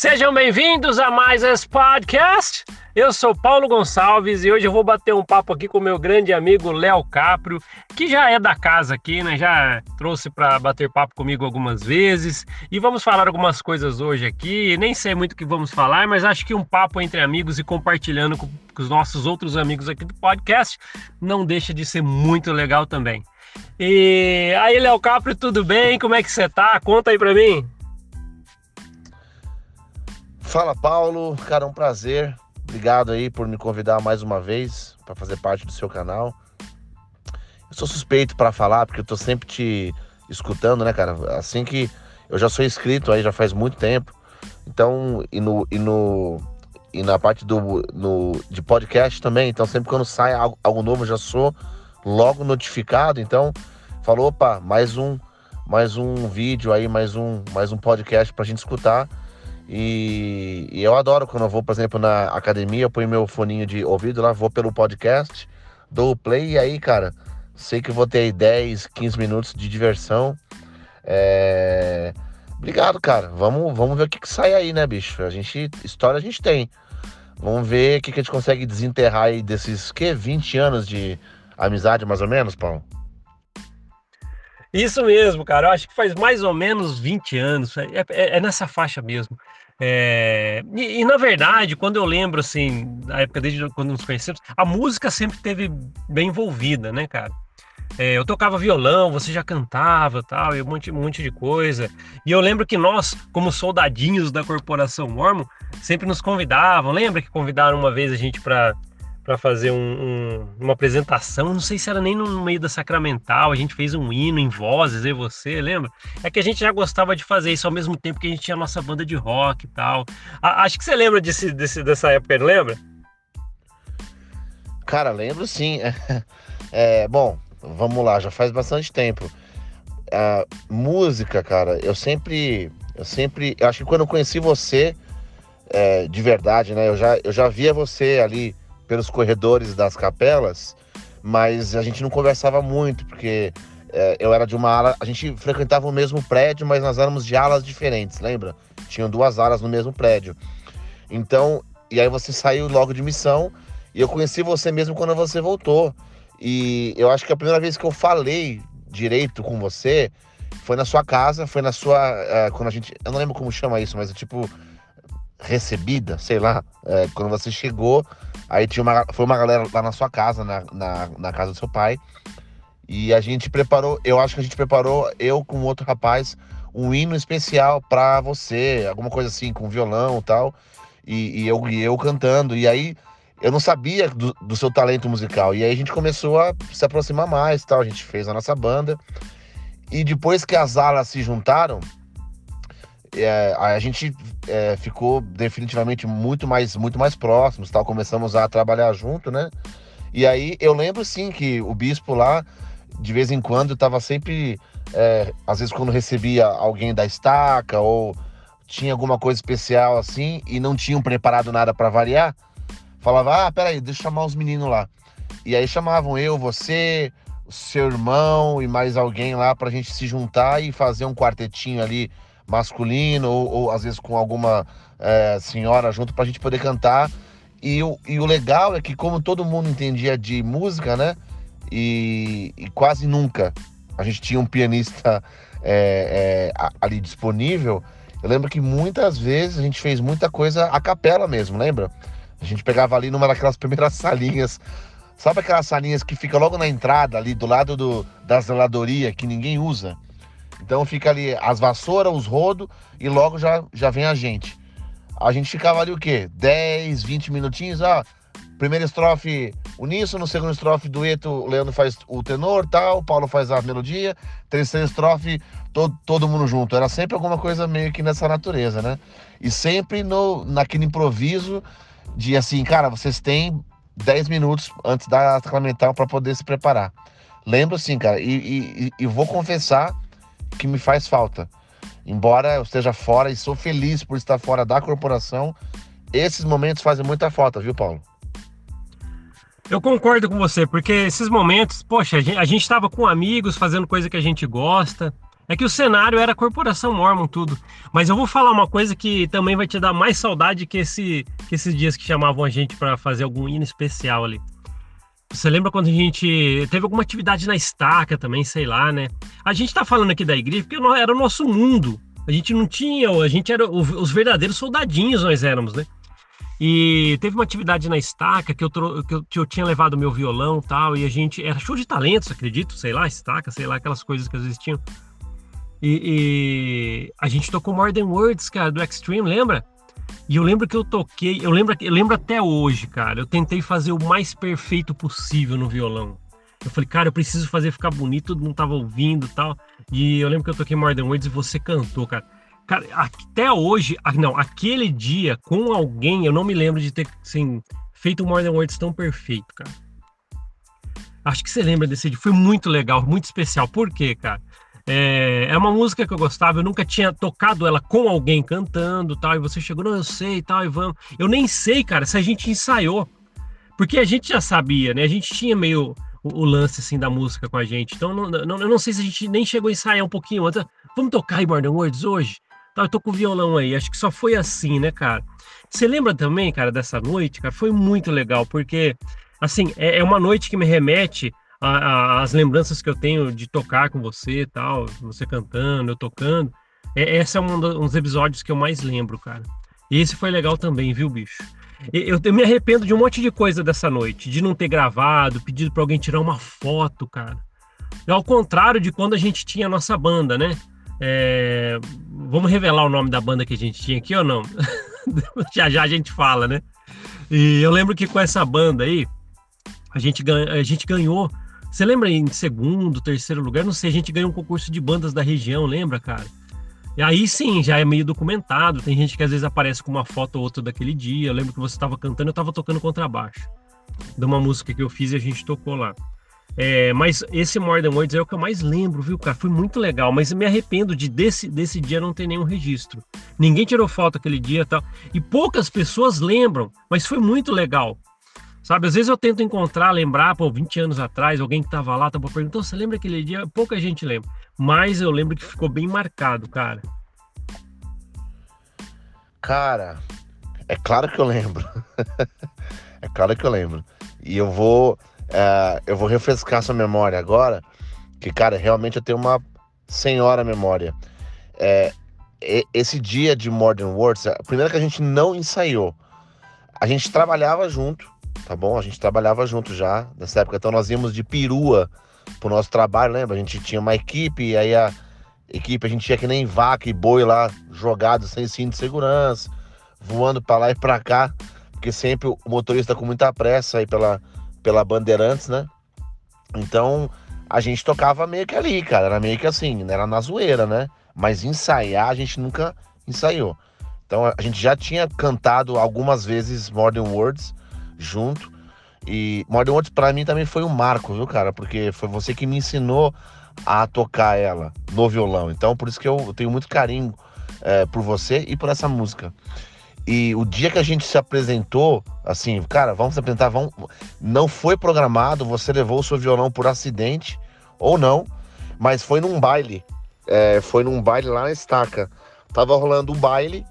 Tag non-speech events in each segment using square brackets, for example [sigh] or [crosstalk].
Sejam bem-vindos a mais esse podcast. Eu sou Paulo Gonçalves e hoje eu vou bater um papo aqui com meu grande amigo Léo Caprio, que já é da casa aqui, né? Já trouxe para bater papo comigo algumas vezes e vamos falar algumas coisas hoje aqui. Nem sei muito o que vamos falar, mas acho que um papo entre amigos e compartilhando com, com os nossos outros amigos aqui do podcast não deixa de ser muito legal também. E aí, Léo Caprio, tudo bem? Como é que você tá? Conta aí para mim. Fala Paulo, cara, um prazer. Obrigado aí por me convidar mais uma vez para fazer parte do seu canal. Eu sou suspeito para falar porque eu tô sempre te escutando, né, cara? Assim que eu já sou inscrito aí já faz muito tempo. Então, e no e no e na parte do no, de podcast também, então sempre quando sai algo, algo novo eu já sou logo notificado. Então, falou, opa, mais um mais um vídeo aí, mais um mais um podcast pra gente escutar. E, e, eu adoro quando eu vou, por exemplo, na academia, eu ponho meu foninho de ouvido lá, vou pelo podcast, dou o play e aí, cara, sei que vou ter aí 10, 15 minutos de diversão. É... Obrigado, cara. Vamos, vamos ver o que, que sai aí, né, bicho? A gente. História a gente tem. Vamos ver o que, que a gente consegue desenterrar aí desses que 20 anos de amizade, mais ou menos, Paulo? Isso mesmo, cara. Eu acho que faz mais ou menos 20 anos. É, é, é nessa faixa mesmo. É, e, e, na verdade, quando eu lembro assim, da época desde quando nos conhecemos, a música sempre teve bem envolvida, né, cara? É, eu tocava violão, você já cantava tal, e um monte, um monte de coisa. E eu lembro que nós, como soldadinhos da Corporação Mormon, sempre nos convidavam. Lembra que convidaram uma vez a gente para para fazer um, um, uma apresentação, não sei se era nem no meio da Sacramental, a gente fez um hino em vozes, e você, lembra? É que a gente já gostava de fazer isso ao mesmo tempo que a gente tinha a nossa banda de rock e tal. A, acho que você lembra desse, desse, dessa época, não lembra? Cara, lembro sim. [laughs] É, bom, vamos lá, já faz bastante tempo. A música, cara, eu sempre, eu sempre, eu acho que quando eu conheci você, é, de verdade, né? Eu já, eu já via você ali pelos corredores das capelas, mas a gente não conversava muito, porque é, eu era de uma ala, a gente frequentava o mesmo prédio, mas nós éramos de alas diferentes, lembra? Tinham duas alas no mesmo prédio. Então, e aí você saiu logo de missão, e eu conheci você mesmo quando você voltou. E eu acho que a primeira vez que eu falei direito com você foi na sua casa, foi na sua. É, quando a gente. Eu não lembro como chama isso, mas é tipo recebida, sei lá, é, quando você chegou, aí tinha uma, foi uma galera lá na sua casa, na, na, na, casa do seu pai, e a gente preparou, eu acho que a gente preparou, eu com outro rapaz, um hino especial para você, alguma coisa assim, com violão e tal, e, e, eu, e eu cantando, e aí eu não sabia do, do, seu talento musical, e aí a gente começou a se aproximar mais tal, a gente fez a nossa banda, e depois que as alas se juntaram, é, a gente é, ficou definitivamente muito mais, muito mais próximos, tal. Começamos a trabalhar junto, né? E aí eu lembro sim que o bispo lá, de vez em quando, estava sempre, é, às vezes quando recebia alguém da estaca ou tinha alguma coisa especial assim e não tinham preparado nada para variar, falava: ah, peraí, deixa eu chamar os meninos lá. E aí chamavam eu, você, seu irmão e mais alguém lá para a gente se juntar e fazer um quartetinho ali masculino ou, ou às vezes com alguma é, senhora junto para a gente poder cantar. E o, e o legal é que como todo mundo entendia de música, né? E, e quase nunca a gente tinha um pianista é, é, ali disponível. Eu lembro que muitas vezes a gente fez muita coisa a capela mesmo, lembra? A gente pegava ali numa daquelas [laughs] primeiras salinhas Sabe aquelas salinhas que fica logo na entrada, ali do lado do, da zeladoria, que ninguém usa? Então fica ali as vassouras, os rodos e logo já, já vem a gente. A gente ficava ali o quê? 10, 20 minutinhos, ah, primeira estrofe uníssono, segunda estrofe dueto, o Leandro faz o tenor, tal, o Paulo faz a melodia, terceira estrofe, todo, todo mundo junto. Era sempre alguma coisa meio que nessa natureza, né? E sempre no, naquele improviso de assim, cara, vocês têm 10 minutos antes da sacramental para poder se preparar. Lembro assim, cara, e, e, e vou confessar que me faz falta. Embora eu esteja fora e sou feliz por estar fora da corporação, esses momentos fazem muita falta, viu, Paulo? Eu concordo com você, porque esses momentos, poxa, a gente estava com amigos fazendo coisa que a gente gosta, É que o cenário era a Corporação Mormon, tudo. Mas eu vou falar uma coisa que também vai te dar mais saudade que, esse, que esses dias que chamavam a gente para fazer algum hino especial ali. Você lembra quando a gente teve alguma atividade na estaca também, sei lá, né? A gente tá falando aqui da igreja porque era o nosso mundo. A gente não tinha, a gente era os verdadeiros soldadinhos, nós éramos, né? E teve uma atividade na estaca que eu, que eu, que eu tinha levado meu violão tal, e a gente. Era show de talentos, acredito, sei lá, estaca, sei lá, aquelas coisas que existiam. E, e a gente tocou More Than Words, cara, do Extreme, lembra? E eu lembro que eu toquei, eu lembro, eu lembro até hoje, cara. Eu tentei fazer o mais perfeito possível no violão. Eu falei, cara, eu preciso fazer ficar bonito, todo mundo tava ouvindo e tal. E eu lembro que eu toquei More Than Words e você cantou, cara. Cara, até hoje, não, aquele dia com alguém, eu não me lembro de ter, assim, feito um More Than Words tão perfeito, cara. Acho que você lembra desse dia. Foi muito legal, muito especial. Por quê, cara? É, é uma música que eu gostava, eu nunca tinha tocado ela com alguém cantando tal, e você chegou, não, eu sei e tal, e vamos. Eu nem sei, cara, se a gente ensaiou. Porque a gente já sabia, né? A gente tinha meio o, o lance, assim, da música com a gente. Então, não, não, eu não sei se a gente nem chegou a ensaiar um pouquinho antes. Vamos tocar Than Words hoje? Tá, eu tô com o violão aí. Acho que só foi assim, né, cara? Você lembra também, cara, dessa noite, cara? Foi muito legal, porque, assim, é, é uma noite que me remete às lembranças que eu tenho de tocar com você e tal, você cantando, eu tocando. É, esse é um dos episódios que eu mais lembro, cara. E esse foi legal também, viu, bicho? Eu, eu, me arrependo de um monte de coisa dessa noite, de não ter gravado, pedido para alguém tirar uma foto, cara. Ao contrário de quando a gente tinha a nossa banda, né? É, vamos revelar o nome da banda que a gente tinha aqui ou não? [laughs] já já a gente fala, né? E eu lembro que com essa banda aí, a gente, a gente ganhou. Você lembra em segundo, terceiro lugar? Não sei, a gente ganhou um concurso de bandas da região, lembra, cara? E aí sim, já é meio documentado. Tem gente que às vezes aparece com uma foto ou outra daquele dia. Eu lembro que você estava cantando, eu estava tocando contrabaixo. De uma música que eu fiz e a gente tocou lá. É, mas esse More Than Words é o que eu mais lembro, viu, cara? Foi muito legal, mas me arrependo de desse, desse dia não ter nenhum registro. Ninguém tirou foto aquele dia e tal. E poucas pessoas lembram, mas foi muito legal. Sabe, às vezes eu tento encontrar, lembrar, pô, 20 anos atrás, alguém que tava lá, tava perguntando, você lembra aquele dia? Pouca gente lembra. Mas eu lembro que ficou bem marcado, cara. Cara, é claro que eu lembro. [laughs] é claro que eu lembro. E eu vou é, eu vou refrescar sua memória agora, que, cara, realmente eu tenho uma senhora memória. É, esse dia de Modern Words, a primeira que a gente não ensaiou, a gente trabalhava junto, tá bom? A gente trabalhava junto já nessa época, então nós íamos de perua pro nosso trabalho, lembra? A gente tinha uma equipe, aí a equipe, a gente tinha que nem vaca e boi lá, jogado sem cinto de segurança, voando para lá e para cá, porque sempre o motorista com muita pressa aí pela pela Bandeirantes, né? Então a gente tocava meio que ali, cara. Era meio que assim, era na zoeira, né? Mas ensaiar a gente nunca ensaiou. Então a gente já tinha cantado algumas vezes Modern Words junto. E Modern Words para mim também foi um marco, viu, cara? Porque foi você que me ensinou a tocar ela no violão. Então por isso que eu tenho muito carinho é, por você e por essa música. E o dia que a gente se apresentou, assim, cara, vamos se apresentar, vamos... não foi programado, você levou o seu violão por acidente, ou não, mas foi num baile. É, foi num baile lá na estaca. Tava rolando um baile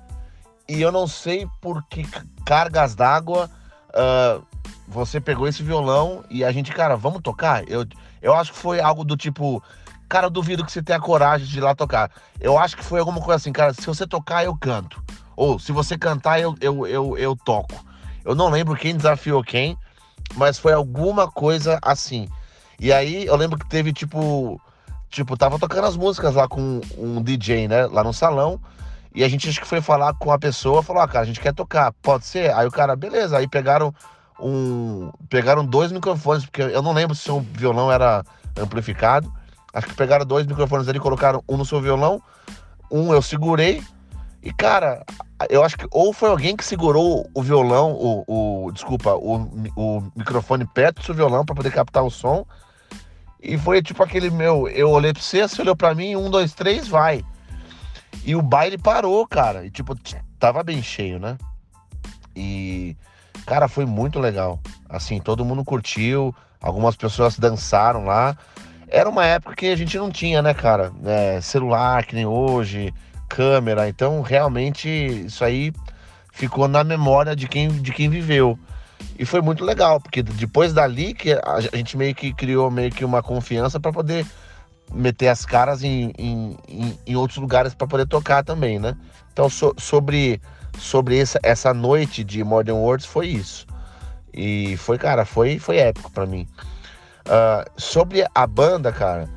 e eu não sei por que cargas d'água uh, você pegou esse violão e a gente, cara, vamos tocar? Eu, eu acho que foi algo do tipo, cara, eu duvido que você tenha coragem de ir lá tocar. Eu acho que foi alguma coisa assim, cara, se você tocar, eu canto. Ou se você cantar, eu, eu, eu, eu toco. Eu não lembro quem desafiou quem, mas foi alguma coisa assim. E aí eu lembro que teve tipo. Tipo, tava tocando as músicas lá com um DJ, né? Lá no salão. E a gente acho que foi falar com a pessoa, falou, ah, cara, a gente quer tocar, pode ser? Aí o cara, beleza. Aí pegaram um. Pegaram dois microfones, porque eu não lembro se o violão era amplificado. Acho que pegaram dois microfones ali, colocaram um no seu violão, um eu segurei. E, cara, eu acho que ou foi alguém que segurou o violão, o, o desculpa, o, o microfone perto do seu violão para poder captar o som. E foi tipo aquele meu, eu olhei pra você, você olhou pra mim, um, dois, três, vai. E o baile parou, cara. E tipo, tava bem cheio, né? E, cara, foi muito legal. Assim, todo mundo curtiu, algumas pessoas dançaram lá. era uma época que a gente não tinha, né, cara? É, celular, que nem hoje, câmera. Então, realmente, isso aí ficou na memória de quem, de quem viveu. E foi muito legal, porque depois dali que a gente meio que criou meio que uma confiança para poder meter as caras em, em, em outros lugares para poder tocar também, né? Então, so, sobre, sobre essa, essa noite de Modern Words foi isso. E foi, cara, foi, foi épico para mim. Uh, sobre a banda, cara,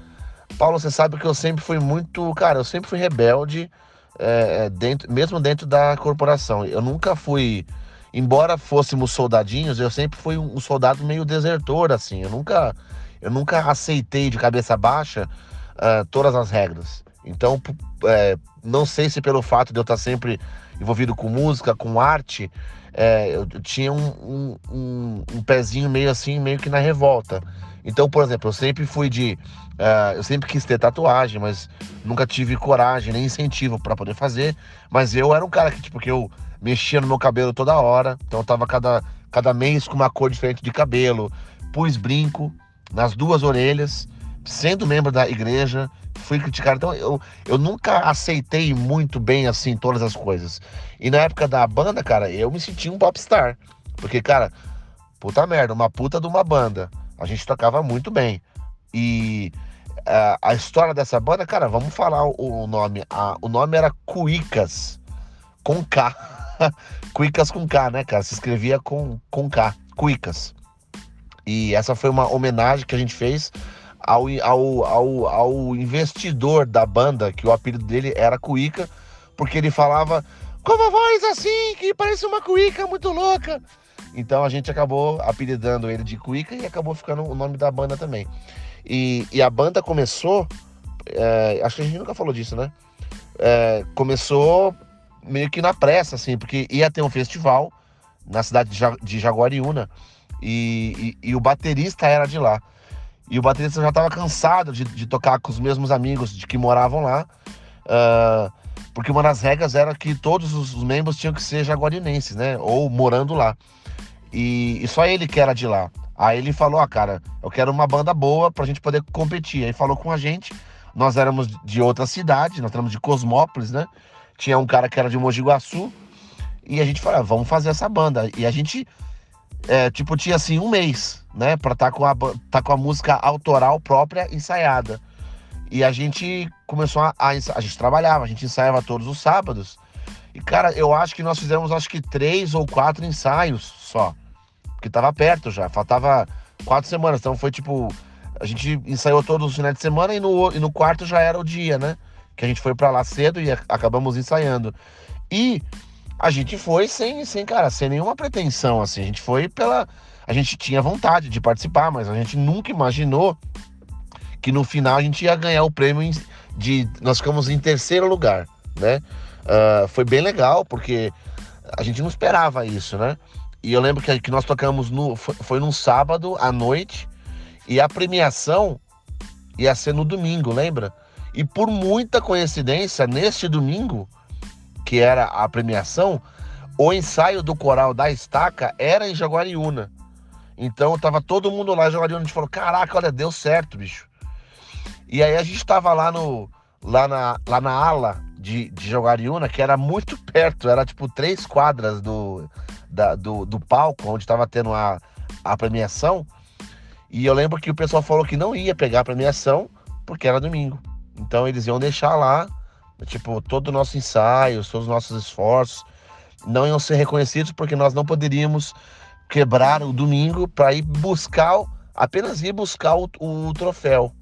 Paulo, você sabe que eu sempre fui muito. Cara, eu sempre fui rebelde, é, dentro, mesmo dentro da corporação. Eu nunca fui. Embora fôssemos soldadinhos, eu sempre fui um soldado meio desertor, assim. Eu nunca, eu nunca aceitei de cabeça baixa uh, todas as regras. Então, é, não sei se pelo fato de eu estar sempre envolvido com música, com arte, é, eu, tinha um, um, um, um, pezinho meio assim, meio que na revolta. Então, por exemplo, eu sempre fui de. Uh, eu sempre quis ter tatuagem, mas nunca tive coragem nem incentivo para poder fazer. Mas eu era um cara que, tipo, que eu mexia no meu cabelo toda hora. Então eu tava cada, cada mês com uma cor diferente de cabelo. Pus brinco nas duas orelhas, sendo membro da igreja, fui criticado. Então eu, eu nunca aceitei muito bem assim todas as coisas. E na época da banda, cara, eu me senti um popstar. Porque, cara, puta merda, uma puta de uma banda a gente tocava muito bem. E a, a história dessa banda, cara, vamos falar o, o nome. A, o nome era Cuicas, com K. [laughs] Cuicas com K, né, cara? Se escrevia com, com K, Cuicas. E essa foi uma homenagem que a gente fez ao, ao, ao, ao investidor da banda, que o apelido dele era Cuica, porque ele falava com uma voz assim, que parece uma cuica muito louca. Então a gente acabou apelidando ele de Cuica e acabou ficando o nome da banda também. E, e a banda começou, é, acho que a gente nunca falou disso, né? É, começou meio que na pressa, assim, porque ia ter um festival na cidade de Jaguariúna e, e, e o baterista era de lá. E o baterista já estava cansado de, de, tocar com os mesmos amigos de que moravam lá, uh, porque uma das regras era que todos os membros tinham que ser jaguarinenses, né? Ou morando lá. E, e, só ele que era de lá. Aí ele falou: ah, cara, eu quero uma banda boa pra gente poder competir. Aí falou com a gente. Nós éramos de outra cidade, nós éramos de Cosmópolis, né? Tinha um cara que era de Mogi Guaçu. E a gente falou: ah, vamos fazer essa banda. E a gente, é, tipo, tinha assim um mês, né? Pra estar tá com, a, tá com a música autoral própria ensaiada. E a gente começou a, a. A gente trabalhava, a gente ensaiava todos os sábados. E, cara, eu acho que nós fizemos acho que três ou quatro ensaios só porque tava perto já, faltava quatro semanas. Então foi tipo, a gente ensaiou todos os finais de semana e no, e no quarto já era o dia, né? Que a gente foi para lá cedo e acabamos ensaiando. E a gente foi sem, sem, cara, sem nenhuma pretensão, assim. A gente foi pela. A gente tinha vontade de participar, mas a gente nunca imaginou que no final a gente ia ganhar o prêmio de. Nós ficamos em terceiro lugar, né? Uh, foi bem legal, porque a gente não esperava isso, né? E eu lembro que, que nós tocamos no. Foi, foi num sábado à noite. E a premiação ia ser no domingo, lembra? E por muita coincidência, neste domingo, que era a premiação, o ensaio do coral da estaca era em Jaguariúna. Então tava todo mundo lá em Jaguariúna. A gente falou: caraca, olha, deu certo, bicho. E aí a gente tava lá no. Lá na, lá na ala de, de Jaguariúna, que era muito [laughs] perto, era tipo três quadras do, da, do, do palco, onde estava tendo a, a premiação. E eu lembro que o pessoal falou que não ia pegar a premiação porque era domingo. Então eles iam deixar lá, tipo, todo o nosso ensaio, todos os nossos esforços não iam ser reconhecidos porque nós não poderíamos quebrar o domingo para ir buscar, apenas ir buscar o, o, troféu.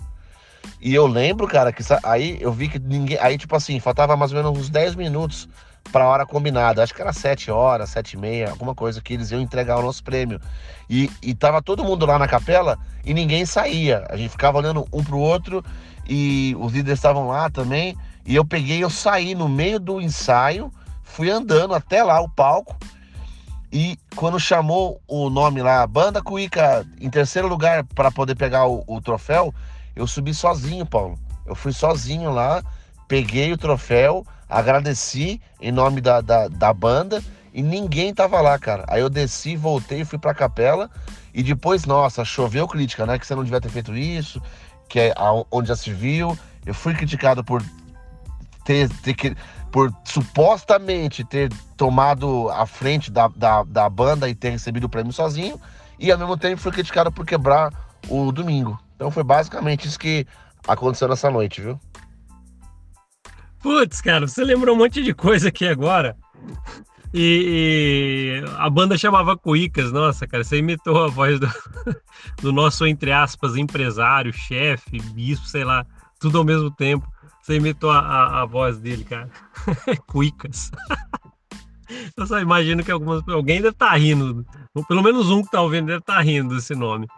E eu lembro, cara, que aí eu vi que ninguém. Aí, tipo assim, faltava mais ou menos uns 10 minutos para a hora combinada. Acho que era 7 horas, 7 e meia, alguma coisa que eles iam entregar o nosso prêmio. E, e tava todo mundo lá na capela e ninguém saía. A gente ficava olhando um pro outro e os líderes estavam lá também. E eu peguei, eu saí no meio do ensaio, fui andando até lá o palco. E quando chamou o nome lá, Banda Cuica, em terceiro lugar para poder pegar o, o troféu, eu subi sozinho, Paulo. Eu fui sozinho lá, peguei o troféu, agradeci em nome da, da, da banda e ninguém tava lá, cara. Aí eu desci, voltei, fui pra capela e depois, nossa, choveu crítica, né? Que você não devia ter feito isso, que é onde já se viu. Eu fui criticado por ter, ter por supostamente ter tomado a frente da, da, da banda e ter recebido o prêmio sozinho, e ao mesmo tempo fui criticado por quebrar o domingo. Então foi basicamente isso que aconteceu nessa noite, viu? Putz, cara, você lembrou um monte de coisa aqui agora. E, e, a banda chamava Cuicas, nossa, cara, você imitou a voz do, [laughs] do nosso, entre aspas, empresário, chefe, bispo, sei lá, tudo ao mesmo tempo. Você imitou a, a, a voz dele, cara. [laughs] Cuicas. [laughs] Eu só imagino que algumas, alguém deve estar tá rindo, pelo menos um que está ouvindo deve estar tá rindo desse nome.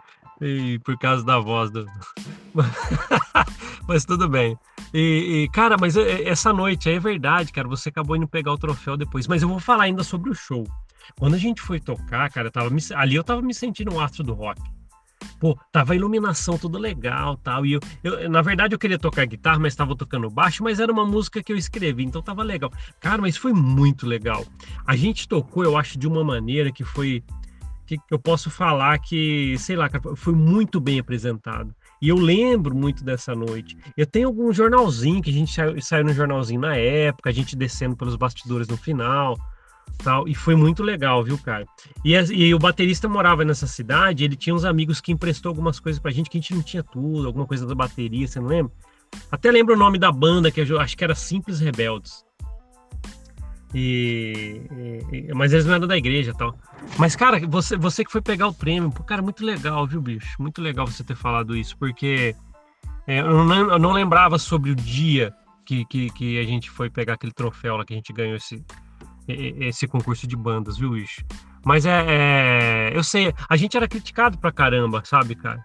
E por causa da voz do. [laughs] mas tudo bem. E, e, cara, mas é, essa noite é verdade, cara. Você acabou indo pegar o troféu depois. Mas eu vou falar ainda sobre o show. Quando a gente foi tocar, cara, eu tava me, ali eu tava me sentindo um astro do rock. Pô, tava a iluminação tudo legal tal. E eu, eu, na verdade, eu queria tocar guitarra, mas estava tocando baixo, mas era uma música que eu escrevi, então tava legal. Cara, mas foi muito legal. A gente tocou, eu acho, de uma maneira que foi que, eu posso falar que, sei lá, foi muito bem apresentado. E eu lembro muito dessa noite. Eu tenho algum jornalzinho que a gente saiu, saiu no jornalzinho na época, a gente descendo pelos bastidores no final. Tal, e foi muito legal, viu, cara? E, e, o baterista morava nessa cidade, ele tinha uns amigos que emprestou algumas coisas pra gente que a gente não tinha tudo, alguma coisa da bateria, você não lembra? Até lembro o nome da banda, que eu acho que era Simples Rebeldes. E, e, mas eles não eram da igreja tal. Mas, cara, você, você que foi pegar o prêmio, pô, cara, muito legal, viu, bicho? Muito legal você ter falado isso, porque é, eu, não, eu, não, lembrava sobre o dia que, que, que, a gente foi pegar aquele troféu lá, que a gente ganhou esse, esse concurso de bandas, viu, bicho? Mas é, é Eu sei, a gente era criticado pra caramba, sabe, cara?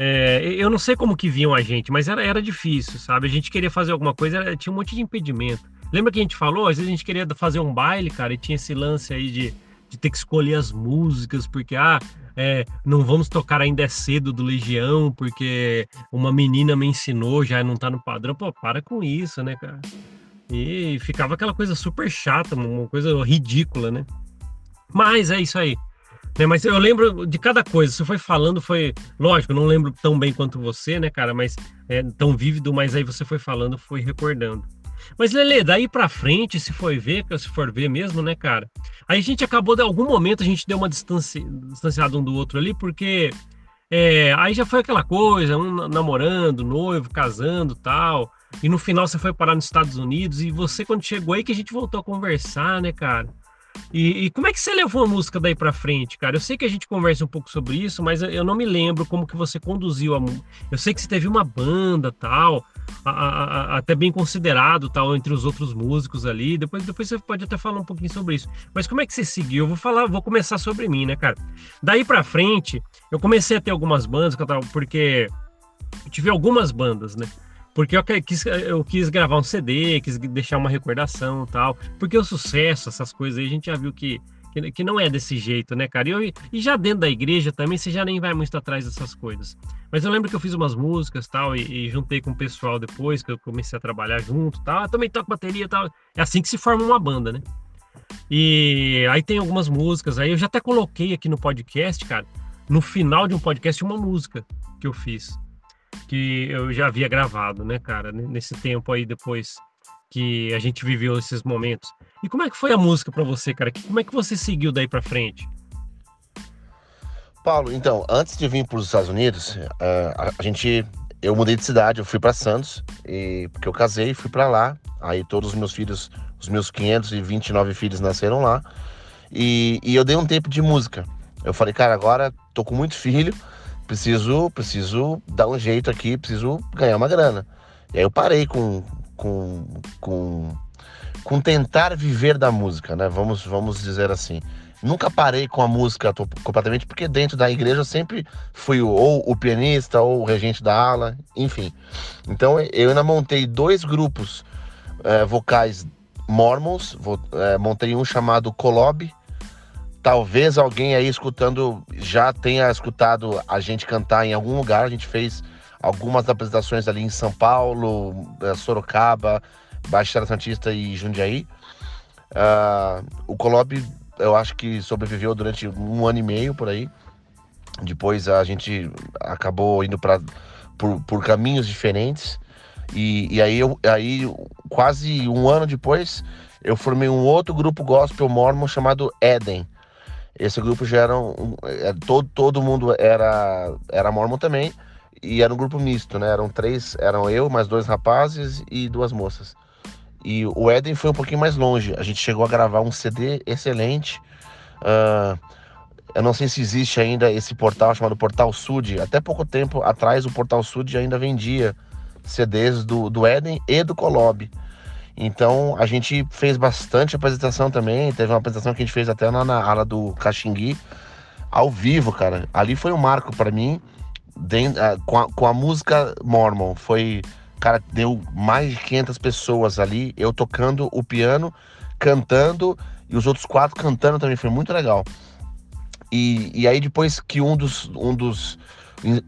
É, eu não sei como que viam a gente, mas era, era difícil, sabe? A gente queria fazer alguma coisa, era, tinha um monte de impedimento. Lembra que a gente falou? Às vezes a gente queria fazer um baile, cara, e tinha esse lance aí de, de ter que escolher as músicas, porque, ah, é, não vamos tocar ainda é cedo do Legião, porque uma menina me ensinou, já não tá no padrão. Pô, para com isso, né, cara? E ficava aquela coisa super chata, uma coisa ridícula, né? Mas é isso aí. Né, mas eu lembro de cada coisa. Você foi falando, foi. Lógico, eu não lembro tão bem quanto você, né, cara? Mas é tão vívido, mas aí você foi falando, foi recordando. Mas, Lele, daí pra frente, se for ver, se for ver mesmo, né, cara? Aí a gente acabou, de algum momento, a gente deu uma distância, distanciada um do outro ali, porque é, aí já foi aquela coisa, um namorando, noivo, casando tal. E no final você foi parar nos Estados Unidos e você, quando chegou aí, que a gente voltou a conversar, né, cara? E, e, como é que você levou a música daí para frente, cara? Eu sei que a gente conversa um pouco sobre isso, mas eu não me lembro como que você conduziu a música. Eu sei que você teve uma banda tal, a, a, a, até bem considerado tal entre os outros músicos ali. Depois, depois você pode até falar um pouquinho sobre isso. Mas como é que você seguiu? Eu vou falar, vou começar sobre mim, né, cara? Daí para frente, eu comecei a ter algumas bandas, porque eu tive algumas bandas, né? Porque eu quis, eu quis gravar um CD, quis deixar uma recordação tal. Porque o sucesso, essas coisas aí, a gente já viu que, que, que não é desse jeito, né, cara? E, eu, e já dentro da igreja também, você já nem vai muito atrás dessas coisas. Mas eu lembro que eu fiz umas músicas tal, e, e juntei com o pessoal depois, que eu comecei a trabalhar junto tal. Eu também toco bateria tal. É assim que se forma uma banda, né? E aí tem algumas músicas, aí eu já até coloquei aqui no podcast, cara, no final de um podcast, uma música que eu fiz que eu já havia gravado, né, cara, nesse tempo aí depois que a gente viveu esses momentos. E como é que foi a música para você, cara? Como é que você seguiu daí para frente? Paulo, então, antes de vir para os Estados Unidos, uh, a, a, gente, eu mudei de cidade, eu fui para Santos, e, porque eu casei, fui para lá. Aí todos os meus filhos, os meus 529 filhos nasceram lá. E, e eu dei um tempo de música. Eu falei, cara, agora tô com muito filho, preciso, preciso dar um jeito aqui, preciso ganhar uma grana. E aí eu parei com, com, com, com tentar viver da música, né? Vamos, vamos dizer assim. Nunca parei com a música completamente, porque dentro da igreja eu sempre fui ou o pianista ou o regente da ala, enfim. Então eu ainda montei dois grupos é, vocais mormons, é, montei um chamado Colob, Talvez alguém aí escutando já tenha escutado a gente cantar em algum lugar. A gente fez algumas apresentações ali em São Paulo, eh, Sorocaba, Baixada Santista e Jundiaí. Uh, o Colob, eu acho que sobreviveu durante um ano e meio por aí. Depois a gente acabou indo para por, por caminhos diferentes. E, e aí, eu, aí, quase um ano depois, eu formei um outro grupo gospel mormon chamado Eden. Esse grupo já era um, é, todo, todo mundo era era mormon também e era um grupo misto, né? Eram três, eram eu, mais dois rapazes e duas moças. E o Eden foi um pouquinho mais longe. A gente chegou a gravar um CD excelente. Uh, eu não sei se existe ainda esse portal chamado Portal Sud. Até pouco tempo atrás, o Portal Sud ainda vendia CDs do, do Eden e do Colob. Então a gente fez bastante apresentação também. Teve uma apresentação que a gente fez até na, na ala do Caxingui, ao vivo, cara. Ali foi um marco para mim, dentro, uh, com, a, com a música Mormon. Foi, cara, deu mais de 500 pessoas ali, eu tocando o piano, cantando e os outros quatro cantando também. Foi muito legal. E, e aí depois que um dos, um dos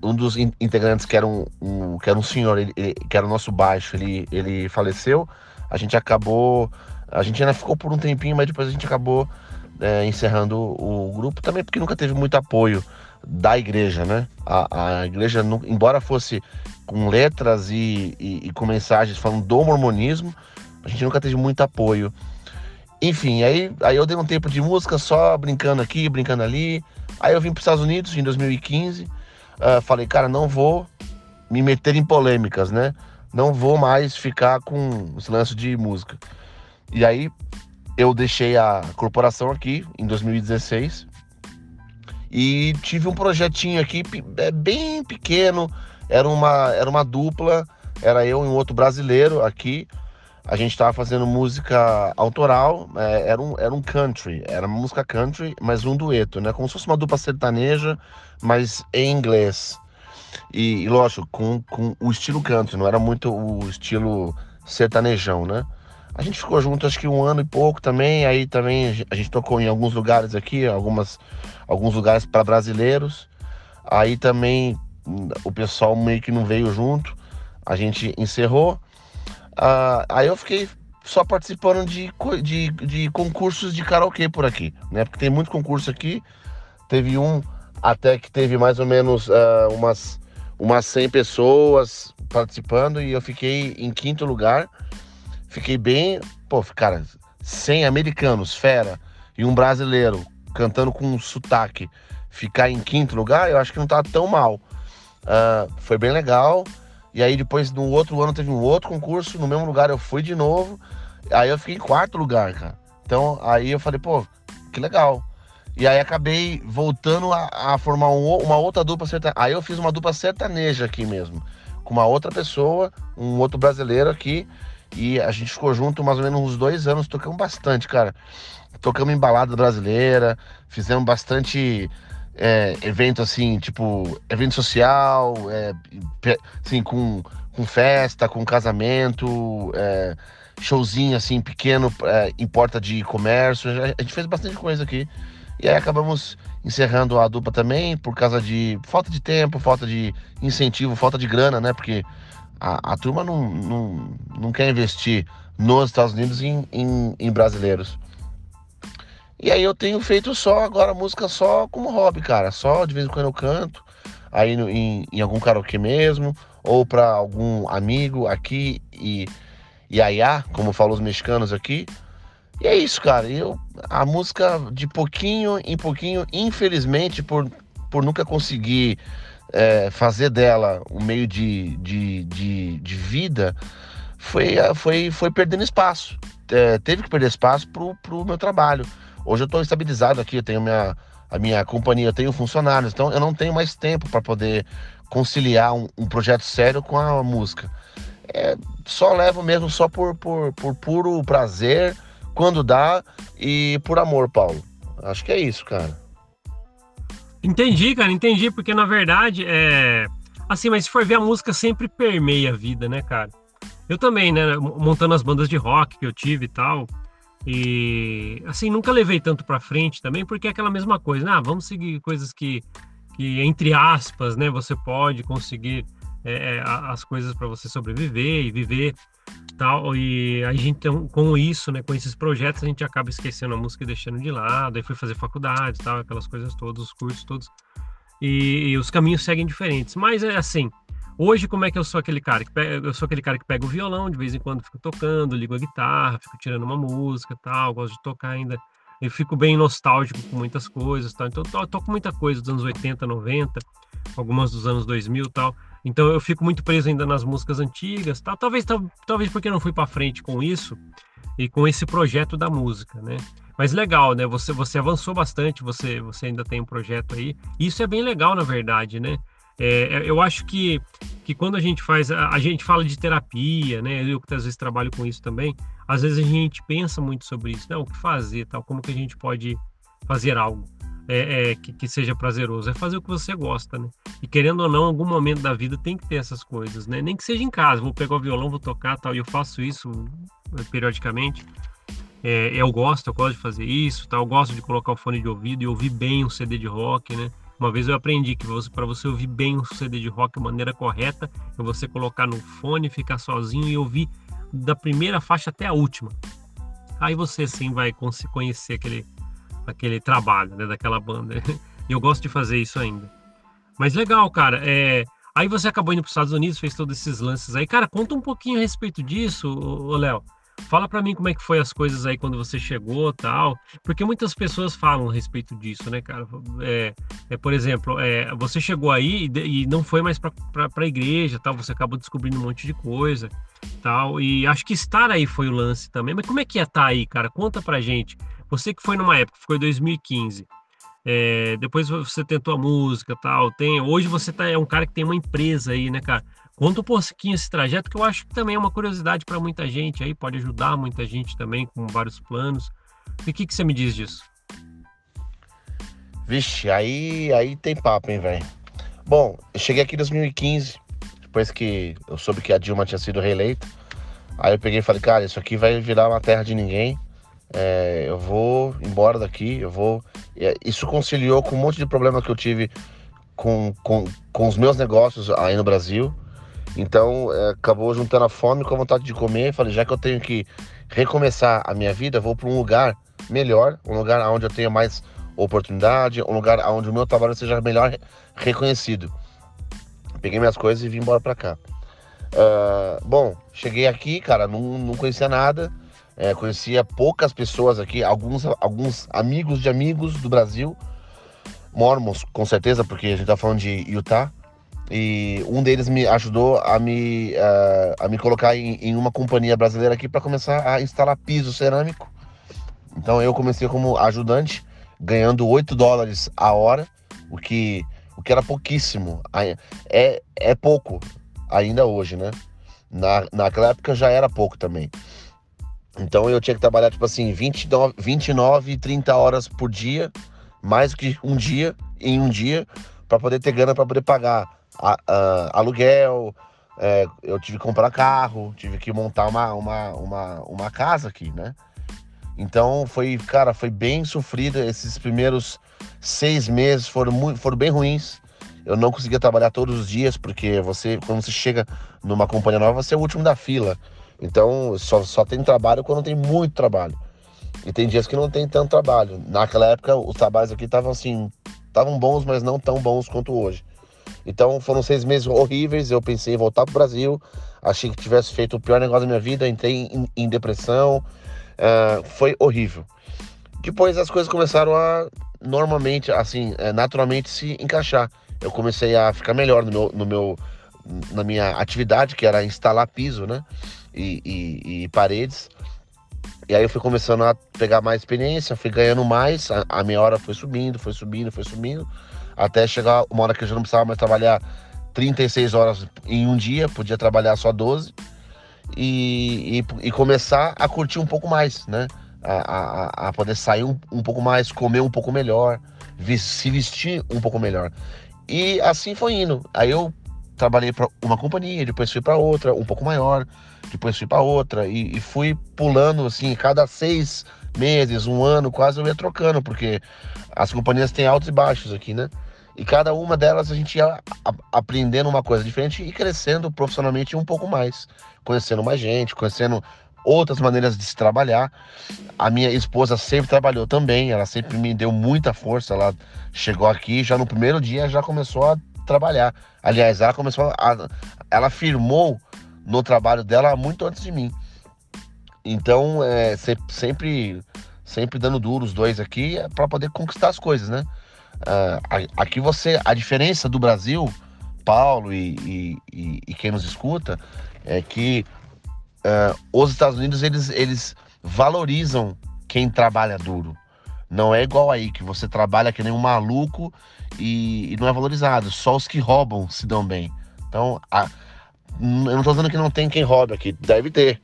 um dos integrantes que era um, um que era um senhor, ele, ele, que era o nosso baixo, ele, ele faleceu a gente acabou. A gente ainda ficou por um tempinho, mas depois a gente acabou é, encerrando o grupo também porque nunca teve muito apoio da igreja, né? A, a igreja, embora fosse com letras e, e, e, com mensagens falando do mormonismo, a gente nunca teve muito apoio. Enfim, aí, aí eu dei um tempo de música só brincando aqui, brincando ali. Aí eu vim para os Estados Unidos em 2015. Uh, ah, falei, cara, não vou me meter em polêmicas, né? Não vou mais ficar com esse lance de música. E aí eu deixei a corporação aqui em 2016 e tive um projetinho aqui é, bem pequeno, era uma, era uma dupla, era eu e um outro brasileiro aqui. A gente estava fazendo música autoral, é, era, um, era um country, era uma música country, mas um dueto, né? Como se fosse uma dupla sertaneja, mas em inglês. E, e lógico, com, com o estilo country, não era muito o estilo sertanejão, né? A gente ficou junto acho que um ano e pouco também, aí também a gente tocou em alguns lugares aqui, algumas, alguns lugares para brasileiros. Aí também hum, o pessoal meio que não veio junto, a gente encerrou. Uh, aí eu fiquei só participando de, de, de concursos de karaokê por aqui, né? Porque tem muito concurso aqui. Teve um até que teve mais ou menos uh, umas, umas 100 pessoas participando e eu fiquei em quinto lugar. Fiquei bem, pô, cara, 100 americanos, fera, e um brasileiro cantando com um sotaque, ficar em quinto lugar, eu acho que não tá tão mal. Uh, foi bem legal. E aí depois no outro ano teve um outro concurso, no mesmo lugar eu fui de novo. Aí eu fiquei em quarto lugar, cara. Então aí eu falei, pô, que legal. E aí acabei voltando a, a formar um, uma outra dupla sertaneja. Aí eu fiz uma dupla sertaneja aqui mesmo, com uma outra pessoa, um outro brasileiro aqui. E a gente ficou junto mais ou menos uns dois anos, tocamos bastante, cara. Tocamos em balada brasileira, fizemos bastante é, evento assim, tipo, evento social, é, assim, com, com festa, com casamento, é, showzinho assim, pequeno é, em porta de comércio. A gente fez bastante coisa aqui. E aí acabamos encerrando a dupla também por causa de falta de tempo, falta de incentivo, falta de grana, né? Porque a, a turma não, não, não quer investir nos Estados Unidos em, em, em brasileiros. E aí eu tenho feito só agora música só como hobby, cara. Só de vez em quando eu canto, aí no, em, em algum karaokê mesmo, ou para algum amigo aqui e Yaya, como falam os mexicanos aqui. E é isso, cara. Eu, a música de pouquinho em pouquinho, infelizmente, por, por nunca conseguir é, fazer dela um meio de, de, de, de vida, foi, foi, foi perdendo espaço. É, teve que perder espaço pro, pro meu trabalho. Hoje eu estou estabilizado aqui, eu tenho minha, a minha companhia, eu tenho funcionários, então eu não tenho mais tempo para poder conciliar um, um, projeto sério com a música. É, só levo mesmo só por, por, por puro prazer quando dá e por amor, Paulo. Acho que é isso, cara. Entendi, cara, entendi, porque na verdade é. Assim, mas se for ver, a música sempre permeia a vida, né, cara? Eu também, né, montando as bandas de rock que eu tive e tal. E assim, nunca levei tanto pra frente também, porque é aquela mesma coisa, né? Ah, vamos seguir coisas que, que entre aspas, né, você pode conseguir é, é as coisas para você sobreviver e viver tal e a gente então, com isso né com esses projetos a gente acaba esquecendo a música e deixando de lado aí foi fazer faculdade tal aquelas coisas todas os cursos todos e, e os caminhos seguem diferentes mas é assim Hoje, como é que eu sou aquele cara que pega, eu sou aquele cara que pega o violão, de vez em quando fico tocando, ligo a guitarra, fico tirando uma música, tal, gosto de tocar ainda. Eu fico bem nostálgico com muitas coisas, tal. Então eu toco muita coisa dos anos 80, 90, algumas dos anos 2000, tal. Então eu fico muito preso ainda nas músicas antigas, tal. Talvez talvez porque eu não fui para frente com isso e com esse projeto da música, né? Mas legal, né? Você, você avançou bastante, você, você ainda tem um projeto aí. Isso é bem legal, na verdade, né? É, é, eu acho que, que quando a gente faz, a, a, gente fala de terapia, né? Eu que às vezes trabalho com isso também, às vezes a gente pensa muito sobre isso, né? O que fazer, tal, como que a gente pode fazer algo é, é, que, que, seja prazeroso, é fazer o que você gosta, né? E querendo ou não, algum momento da vida tem que ter essas coisas, né? Nem que seja em casa, vou pegar o violão, vou tocar, tal, e eu faço isso é, periodicamente. É, eu gosto, eu gosto de fazer isso, tal, eu gosto de colocar o fone de ouvido e ouvir bem um CD de rock, né? Uma vez eu aprendi que para você ouvir bem um CD de rock de maneira correta, é você colocar no fone, ficar sozinho e ouvir da primeira faixa até a última. Aí você sim vai conhecer aquele, aquele trabalho né, daquela banda. [laughs] E eu gosto de fazer isso ainda. Mas legal, cara. É... Aí você acabou indo para os Estados Unidos, fez todos esses lances aí. Cara, conta um pouquinho a respeito disso, Léo. Fala para mim como é que foi as coisas aí quando você chegou tal, porque muitas pessoas falam a respeito disso, né, cara? É, é por exemplo, é, você chegou aí e, e não foi mais para a igreja, tal, você acabou descobrindo um monte de coisa, tal, e acho que estar aí foi o lance também. Mas como é que é estar aí, cara? Conta pra gente. Você que foi numa época, foi 2015. É, depois você tentou a música tal, tem. Hoje você tá, é um cara que tem uma empresa aí, né, cara? Conta um pouquinho esse trajeto, que eu acho que também é uma curiosidade para muita gente aí, pode ajudar muita gente também com vários planos. E o que, que você me diz disso? Vixe, aí, aí tem papo, hein, velho? Bom, eu cheguei aqui em 2015, depois que eu soube que a Dilma tinha sido reeleita. Aí eu peguei e falei, cara, isso aqui vai virar uma terra de ninguém. É, eu vou embora daqui, eu vou. Isso conciliou com um monte de problema que eu tive com, com, com os meus negócios aí no Brasil. Então, é, acabou juntando a fome com a vontade de comer. Falei, já que eu tenho que recomeçar a minha vida, vou para um lugar melhor, um lugar onde eu tenha mais oportunidade, um lugar onde o meu trabalho seja melhor reconhecido. Peguei minhas coisas e vim embora para cá. Uh, bom, cheguei aqui, cara, não, não conhecia nada, é, conhecia poucas pessoas aqui, alguns, alguns amigos de amigos do Brasil, mormons, com certeza, porque a gente tá falando de Utah. E um deles me ajudou a me, uh, a me colocar em, em, uma companhia brasileira aqui para começar a instalar piso cerâmico. Então eu comecei como ajudante, ganhando 8 dólares a hora, o que, o que era pouquíssimo. É, é pouco ainda hoje, né? Na, naquela época já era pouco também. Então eu tinha que trabalhar, tipo assim, 29, 29 30 horas por dia, mais que um dia, em um dia, para poder ter grana para poder pagar a, a, aluguel, é, eu tive que comprar carro, tive que montar uma, uma, uma, uma casa aqui, né? Então foi, cara, foi bem sofrida. Esses primeiros seis meses foram, muito, foram bem ruins. Eu não conseguia trabalhar todos os dias, porque você, quando você chega numa companhia nova, você é o último da fila. Então só, só tem trabalho quando tem muito trabalho. E tem dias que não tem tanto trabalho. Naquela época, os trabalhos aqui estavam assim, estavam bons, mas não tão bons quanto hoje. Então foram seis meses horríveis. Eu pensei em voltar para o Brasil. Achei que tivesse feito o pior negócio da minha vida. Entrei em, em depressão. Uh, foi horrível. Depois as coisas começaram a normalmente, assim, é, naturalmente se encaixar. Eu comecei a ficar melhor no meu, no meu na minha atividade, que era instalar piso, né? E, e, e, paredes. E aí eu fui começando a pegar mais experiência, fui ganhando mais, a, a minha hora foi subindo, foi subindo, foi subindo até chegar uma hora que eu já não precisava mais trabalhar 36 horas em um dia, podia trabalhar só 12 e, e, e começar a curtir um pouco mais, né? A, a, a poder sair um, um, pouco mais, comer um pouco melhor, se vestir um pouco melhor. E assim foi indo. Aí eu trabalhei para uma companhia, depois fui para outra, um pouco maior, depois fui para outra e, e, fui pulando assim, cada seis meses, um ano, quase eu ia trocando, porque as companhias têm altos e baixos aqui, né? E cada uma delas a gente ia aprendendo uma coisa diferente e crescendo profissionalmente um pouco mais, conhecendo mais gente, conhecendo outras maneiras de se trabalhar. A minha esposa sempre trabalhou também, ela sempre me deu muita força. Ela chegou aqui já no primeiro dia já começou a trabalhar. Aliás, ela começou a, ela firmou no trabalho dela muito antes de mim. Então, é, sempre sempre dando duro os dois aqui é para poder conquistar as coisas, né? Uh, aqui você, a diferença do Brasil, Paulo e, e, e quem nos escuta, é que uh, os Estados Unidos eles, eles valorizam quem trabalha duro. Não é igual aí, que você trabalha que nem um maluco e, e não é valorizado. Só os que roubam se dão bem. Então, a, eu não tô dizendo que não tem quem rouba aqui, deve ter.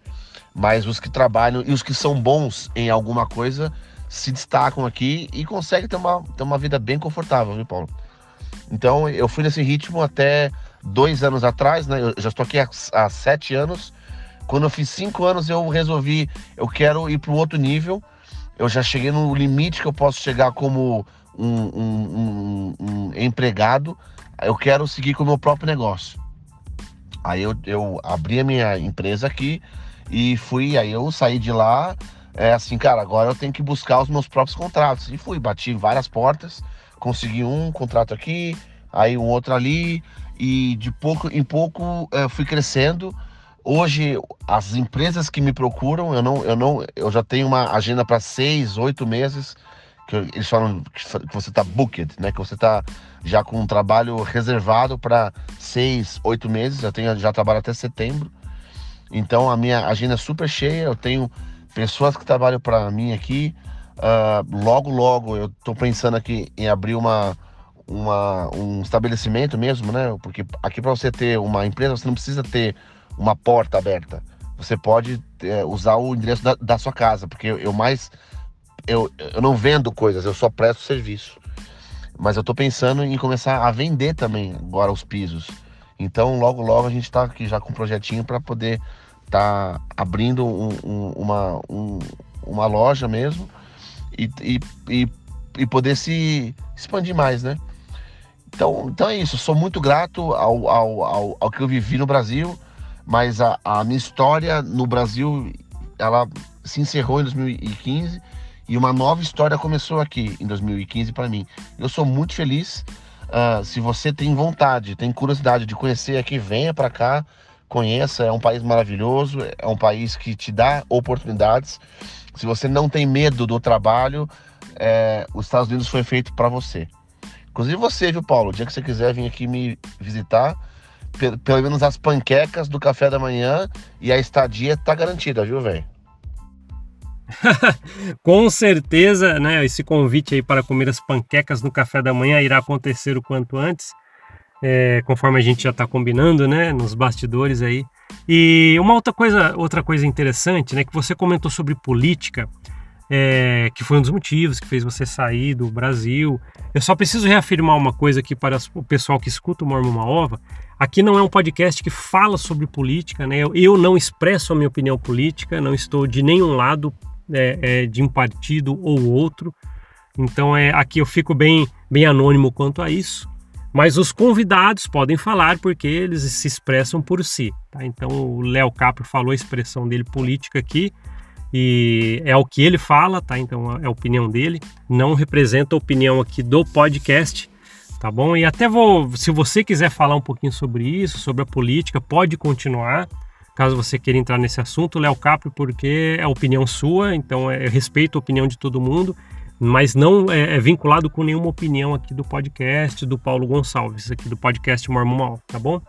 Mas os que trabalham e os que são bons em alguma coisa se destacam aqui e conseguem ter uma, ter uma vida bem confortável, viu, Paulo? Então, eu fui nesse ritmo até dois anos atrás, né? Eu já estou aqui há, há sete anos. Quando eu fiz cinco anos, eu resolvi, eu quero ir para o outro nível. Eu já cheguei no limite que eu posso chegar como um, um, um, um empregado. Eu quero seguir com o meu próprio negócio. Aí eu, eu abri a minha empresa aqui e fui. Aí eu saí de lá. É assim, cara, agora eu tenho que buscar os meus próprios contratos. E fui, bati várias portas, consegui um contrato aqui, aí um outro ali, e de pouco em pouco é, fui crescendo. Hoje as empresas que me procuram, eu não, eu não, eu já tenho uma agenda para seis, oito meses que eles falam que você está booked, né? Que você está já com um trabalho reservado para seis, oito meses. Eu tenho já trabalho até setembro. Então a minha agenda é super cheia. Eu tenho pessoas que trabalham para mim aqui. Uh, logo, logo eu estou pensando aqui em abrir uma, uma, um estabelecimento mesmo, né? Porque aqui para você ter uma empresa você não precisa ter uma porta aberta. Você pode é, usar o endereço da, da sua casa, porque eu, mais eu, eu não vendo coisas, eu só presto serviço. Mas eu tô pensando em começar a vender também agora os pisos. Então, logo, logo a gente tá aqui já com um projetinho para poder tá abrindo um, um, uma, um, uma loja mesmo e, e, e, e, poder se expandir mais, né? Então, então é isso. Sou muito grato ao, ao, ao, ao que eu vivi no Brasil, mas a, a minha história no Brasil ela se encerrou em 2015 e uma nova história começou aqui em 2015 para mim. Eu sou muito feliz. Uh, se você tem vontade, tem curiosidade de conhecer aqui, venha para cá, conheça. É um país maravilhoso, é um país que te dá oportunidades. Se você não tem medo do trabalho, é, os Estados Unidos foi feito para você. Inclusive você, viu, Paulo? O dia que você quiser vir aqui me visitar, pelo menos as panquecas do café da manhã e a estadia tá garantida, viu, velho? [laughs] Com certeza, né? Esse convite aí para comer as panquecas no café da manhã irá acontecer o quanto antes, é, conforme a gente já está combinando, né? Nos bastidores aí. E uma outra coisa, outra coisa interessante, né? Que você comentou sobre política, é, que foi um dos motivos que fez você sair do Brasil. Eu só preciso reafirmar uma coisa aqui para o pessoal que escuta o Mormon Ova. Aqui não é um podcast que fala sobre política, né? Eu não expresso a minha opinião política, não estou de nenhum lado é, é, de um partido ou outro. Então é aqui eu fico bem, bem anônimo quanto a isso. Mas os convidados podem falar porque eles se expressam por si. Tá? Então o Léo Capro falou a expressão dele política aqui e é o que ele fala, tá? Então é a opinião dele, não representa a opinião aqui do podcast, tá bom? E até vou, se você quiser falar um pouquinho sobre isso, sobre a política, pode continuar caso você queira entrar nesse assunto, Léo Capri, porque é opinião sua, então é, eu respeito a opinião de todo mundo, mas não é, é, vinculado com nenhuma opinião aqui do podcast do Paulo Gonçalves, aqui do podcast Mormon tá bom?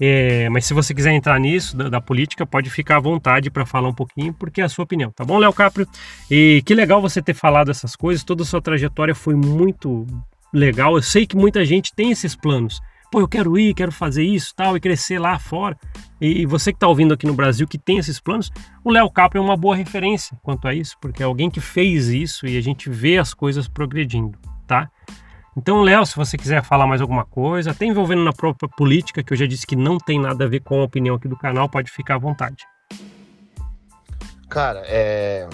É, mas se você quiser entrar nisso, da, da política, pode ficar à vontade para falar um pouquinho, porque é a sua opinião, tá bom, Léo Capri? E que legal você ter falado essas coisas, toda a sua trajetória foi muito legal. Eu sei que muita gente tem esses planos, pô, eu quero ir, quero fazer isso tal, e crescer lá fora. E, e você que está ouvindo aqui no Brasil, que tem esses planos, o Léo Capra é uma boa referência quanto a isso, porque é alguém que fez isso e a gente vê as coisas progredindo, tá? Então, Léo, se você quiser falar mais alguma coisa, até envolvendo na própria política, que eu já disse que não tem nada a ver com a opinião aqui do canal, pode ficar à vontade. Cara, é...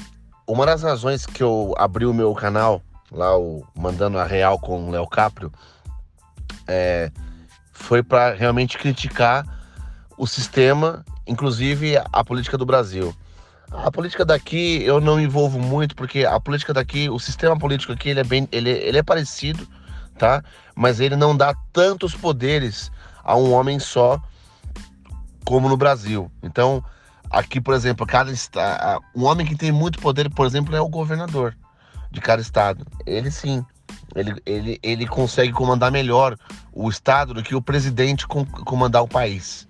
uma das razões que eu abri o meu canal, lá o Mandando a Real com o Léo Caprio, é foi para realmente criticar o sistema, inclusive a política do Brasil. A política daqui eu não me envolvo muito porque a política daqui, o sistema político aqui, ele é bem, ele, ele é parecido, tá? Mas ele não dá tantos poderes a um homem só como no Brasil. Então, aqui, por exemplo, cada um homem que tem muito poder, por exemplo, é o governador de cada estado. Ele sim, ele, ele, ele consegue comandar melhor o estado do que o presidente com, comandar o país.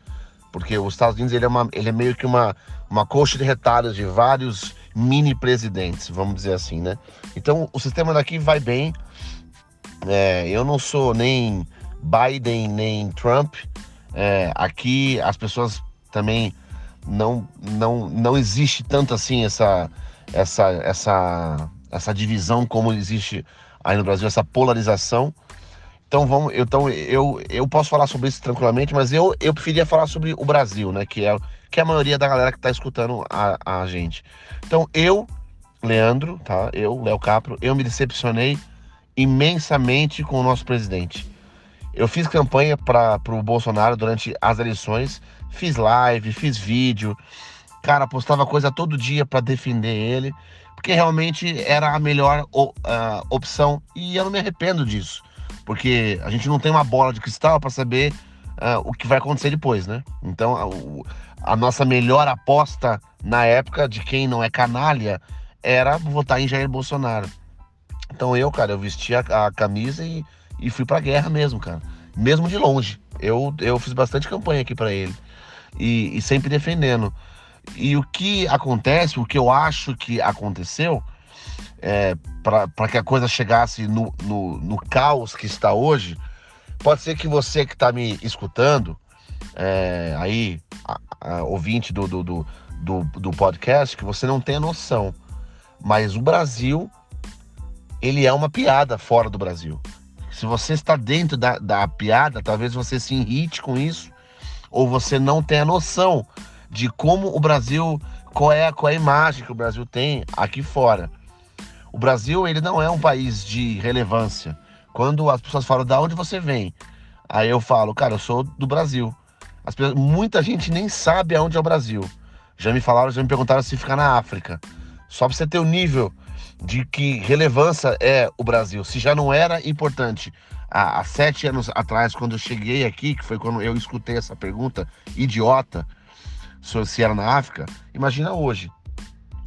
Porque os Estados Unidos ele é, uma, ele é meio que uma, uma coxa de retalhos de vários mini presidentes, vamos dizer assim, né? Então o sistema daqui vai bem. É, eu não sou nem Biden nem Trump. É, aqui as pessoas também não não não existe tanto assim essa essa essa essa divisão como existe aí no Brasil essa polarização. Então vamos, então eu, eu posso falar sobre isso tranquilamente, mas eu, eu preferia falar sobre o Brasil, né? Que é, que é a maioria da galera que está escutando a, a gente. Então eu, Leandro, tá? Eu, Léo Capro, eu me decepcionei imensamente com o nosso presidente. Eu fiz campanha para o Bolsonaro durante as eleições, fiz live, fiz vídeo, cara, postava coisa todo dia para defender ele, porque realmente era a melhor uh, opção e eu não me arrependo disso porque a gente não tem uma bola de cristal para saber uh, o que vai acontecer depois, né? Então, a, a, nossa melhor aposta na época de quem não é canalha era votar em Jair Bolsonaro. Então, eu, cara, eu vesti a, a camisa e, e fui pra guerra mesmo, cara. Mesmo de longe. Eu, eu fiz bastante campanha aqui para ele. E, e sempre defendendo. E o que acontece, o que eu acho que aconteceu, é, para que a coisa chegasse no, no, no, caos que está hoje, pode ser que você que está me escutando, é, aí, a, a, ouvinte do, do, do, do, do podcast, que você não tenha noção. Mas o Brasil, ele é uma piada fora do Brasil. Se você está dentro da, da piada, talvez você se irrite com isso, ou você não tenha noção de como o Brasil, qual é, qual é a imagem que o Brasil tem aqui fora. O Brasil, ele não é um país de relevância. Quando as pessoas falam, da onde você vem? Aí eu falo, cara, eu sou do Brasil. Pessoas, muita gente nem sabe aonde é o Brasil. Já me falaram, já me perguntaram se ficar na África. Só pra você ter o nível de que relevância é o Brasil. Se já não era importante há, há sete anos atrás, quando eu cheguei aqui, que foi quando eu escutei essa pergunta idiota se era na África, imagina hoje.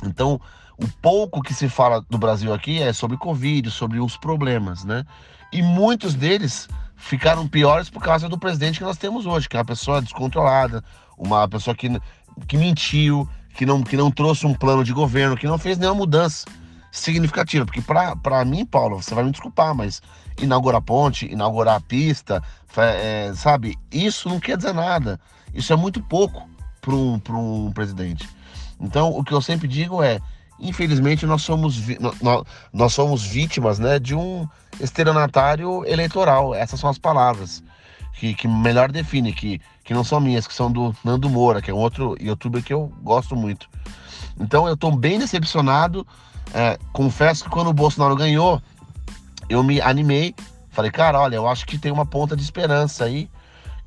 Então, o pouco que se fala do Brasil aqui é sobre Covid, sobre os problemas, né? E muitos deles ficaram piores por causa do presidente que nós temos hoje, que é uma pessoa descontrolada, uma pessoa que, que mentiu, que não, que não trouxe um plano de governo, que não fez nenhuma mudança significativa. Porque para mim, Paulo, você vai me desculpar, mas inaugurar ponte, inaugurar pista, é, sabe? Isso não quer dizer nada. Isso é muito pouco para um, presidente. Então, o que eu sempre digo é: infelizmente nós somos, nós, nós somos vítimas né, de um estelionatário eleitoral. Essas são as palavras que, que melhor define, que, que não são minhas, que são do Nando Moura, que é um outro youtuber que eu gosto muito. Então eu estou bem decepcionado. É, confesso que quando o Bolsonaro ganhou, eu me animei. Falei, cara, olha, eu acho que tem uma ponta de esperança aí.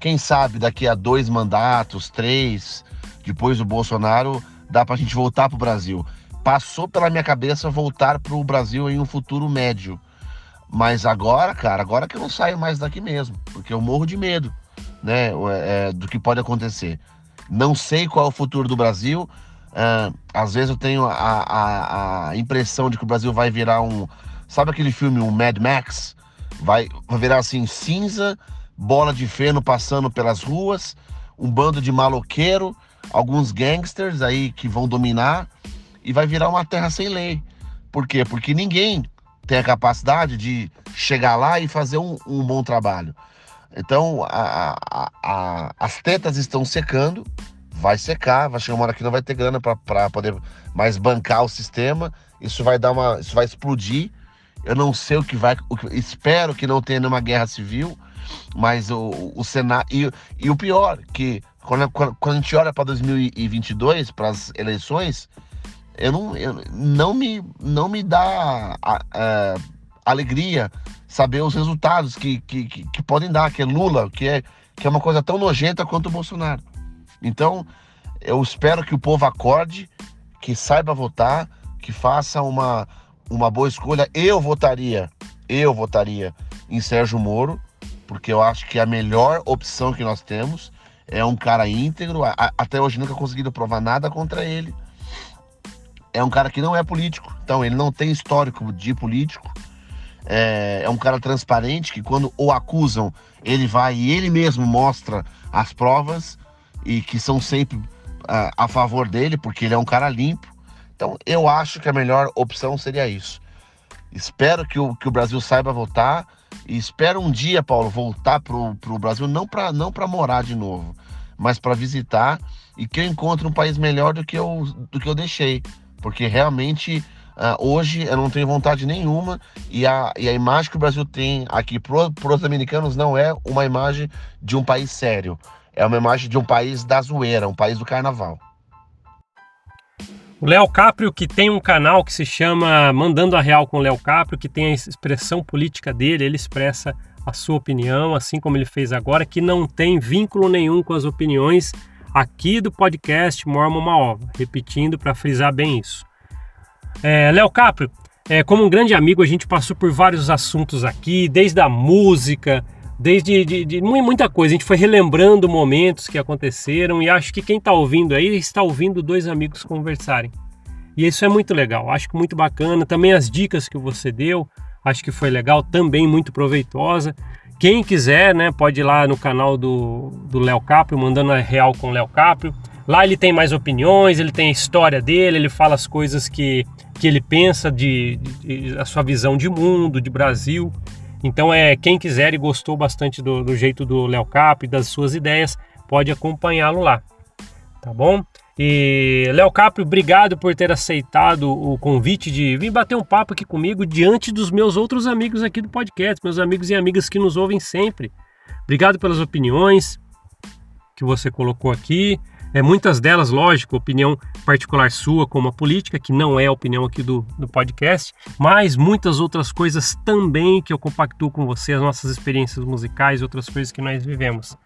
Quem sabe daqui a dois mandatos, três, depois do Bolsonaro, dá para a gente voltar para o Brasil passou pela minha cabeça voltar para o Brasil em um futuro médio. Mas agora, cara, agora que eu não saio mais daqui mesmo, porque eu morro de medo, né, é, do que pode acontecer. Não sei qual é o futuro do Brasil. É, às vezes eu tenho a, a, a, impressão de que o Brasil vai virar um. Sabe aquele filme, o Mad Max? Vai, vai virar assim, cinza, bola de feno passando pelas ruas, um bando de maloqueiro, alguns gangsters aí que vão dominar e vai virar uma terra sem lei. Por quê? Porque ninguém tem a capacidade de chegar lá e fazer um, um bom trabalho. Então, a, a, a, as tetas estão secando, vai secar, vai chegar uma hora que não vai ter grana para poder mais bancar o sistema. Isso vai dar uma, isso vai explodir. Eu não sei o que vai, o que, espero que não tenha nenhuma guerra civil, mas o, o Senado e, e o pior que quando, quando, quando a gente olha para 2022, para as eleições, eu não, eu, não, me, não me dá a, a, alegria saber os resultados que, que, que, que, podem dar, que é Lula, que é, que é uma coisa tão nojenta quanto o Bolsonaro. Então, eu espero que o povo acorde, que saiba votar, que faça uma, uma boa escolha. Eu votaria, eu votaria em Sérgio Moro, porque eu acho que a melhor opção que nós temos é um cara íntegro. A, até hoje nunca conseguiram provar nada contra ele. É um cara que não é político, então ele não tem histórico de político. É, é um cara transparente que quando o acusam, ele vai e ele mesmo mostra as provas e que são sempre uh, a favor dele, porque ele é um cara limpo. Então eu acho que a melhor opção seria isso. Espero que o, que o Brasil saiba votar e espero um dia, Paulo, voltar pro, pro Brasil, não para não morar de novo, mas para visitar e que eu encontre um país melhor do que eu, do que eu deixei. Porque realmente Uh, hoje eu não tenho vontade nenhuma e a, e a imagem que o Brasil tem aqui para os americanos não é uma imagem de um país sério, é uma imagem de um país da zoeira, um país do carnaval. O Léo Caprio, que tem um canal que se chama Mandando a Real com o Léo Caprio, que tem a expressão política dele, ele expressa a sua opinião, assim como ele fez agora, que não tem vínculo nenhum com as opiniões aqui do podcast Mormon Uma Ova. Repetindo para frisar bem isso. É, Léo Caprio, é, como um grande amigo, a gente passou por vários assuntos aqui, desde a música, desde de, de, muita coisa. A gente foi relembrando momentos que aconteceram e acho que quem está ouvindo aí está ouvindo dois amigos conversarem. E isso é muito legal, acho que muito bacana. Também as dicas que você deu, acho que foi legal, também muito proveitosa. Quem quiser, né, pode ir lá no canal do Léo Caprio, mandando a real com o Léo Caprio. Lá ele tem mais opiniões, ele tem a história dele, ele fala as coisas que que ele pensa de, de, de, a sua visão de mundo, de Brasil. Então é quem quiser e gostou bastante do, do jeito do Léo Cap e das suas ideias, pode acompanhá-lo lá, tá bom? E Léo Capri, obrigado por ter aceitado o convite de vir bater um papo aqui comigo diante dos meus outros amigos aqui do podcast, meus amigos e amigas que nos ouvem sempre. Obrigado pelas opiniões que você colocou aqui. É, muitas delas, lógico, opinião particular sua, como a política, que não é a opinião aqui do, do podcast, mas muitas outras coisas também que eu compactuo com você, as nossas experiências musicais outras coisas que nós vivemos.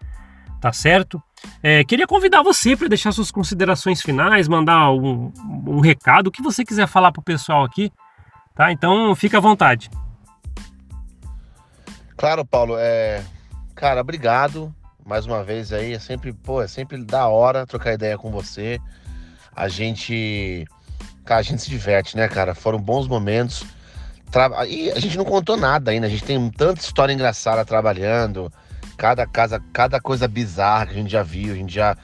Tá certo? É, queria convidar você para deixar suas considerações finais, mandar um, um recado, o que você quiser falar para o pessoal aqui, tá? Então fica à vontade. Claro, Paulo. É... Cara, obrigado mais uma vez aí. É sempre, pô, é sempre da hora trocar ideia com você. A gente. Cara, a gente se diverte, né, cara? Foram bons momentos. Tra... E a gente não contou nada ainda. A gente tem tanta história engraçada trabalhando. Cada casa, cada coisa bizarra que a gente já viu, a gente já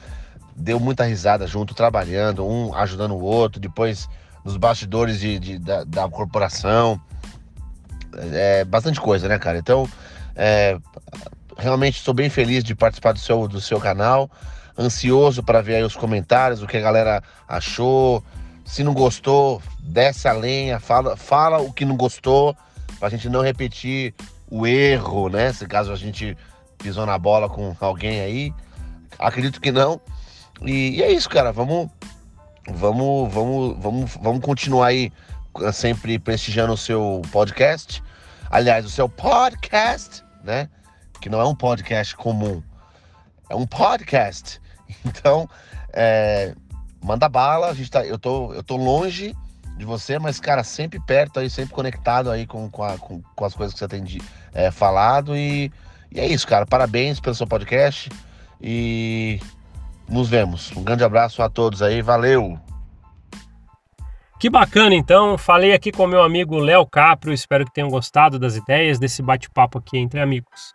deu muita risada junto, trabalhando, um ajudando o outro, depois nos bastidores de, de da, da, corporação. É bastante coisa, né, cara? Então, é, realmente estou bem feliz de participar do seu, do seu canal. Ansioso para ver aí os comentários, o que a galera achou. Se não gostou, desce a lenha, fala, fala o que não gostou, para a gente não repetir o erro, né? Se caso a gente pisou na bola com alguém aí. Acredito que não. E, e é isso, cara. Vamos, vamos, vamos, vamos, vamos continuar aí sempre prestigiando o seu podcast. Aliás, o seu podcast, né? Que não é um podcast comum, é um podcast. [laughs] Então, é, manda bala, a gente tá, eu, tô, eu tô longe de você, mas, cara, sempre perto aí, sempre conectado aí com, com, a, com, com as coisas que você tem de, é, falado. E, e é isso, cara. Parabéns pelo seu podcast e nos vemos. Um grande abraço a todos aí, valeu! Que bacana, então. Falei aqui com meu amigo Léo Caprio. Espero que tenham gostado das ideias desse bate-papo aqui entre amigos.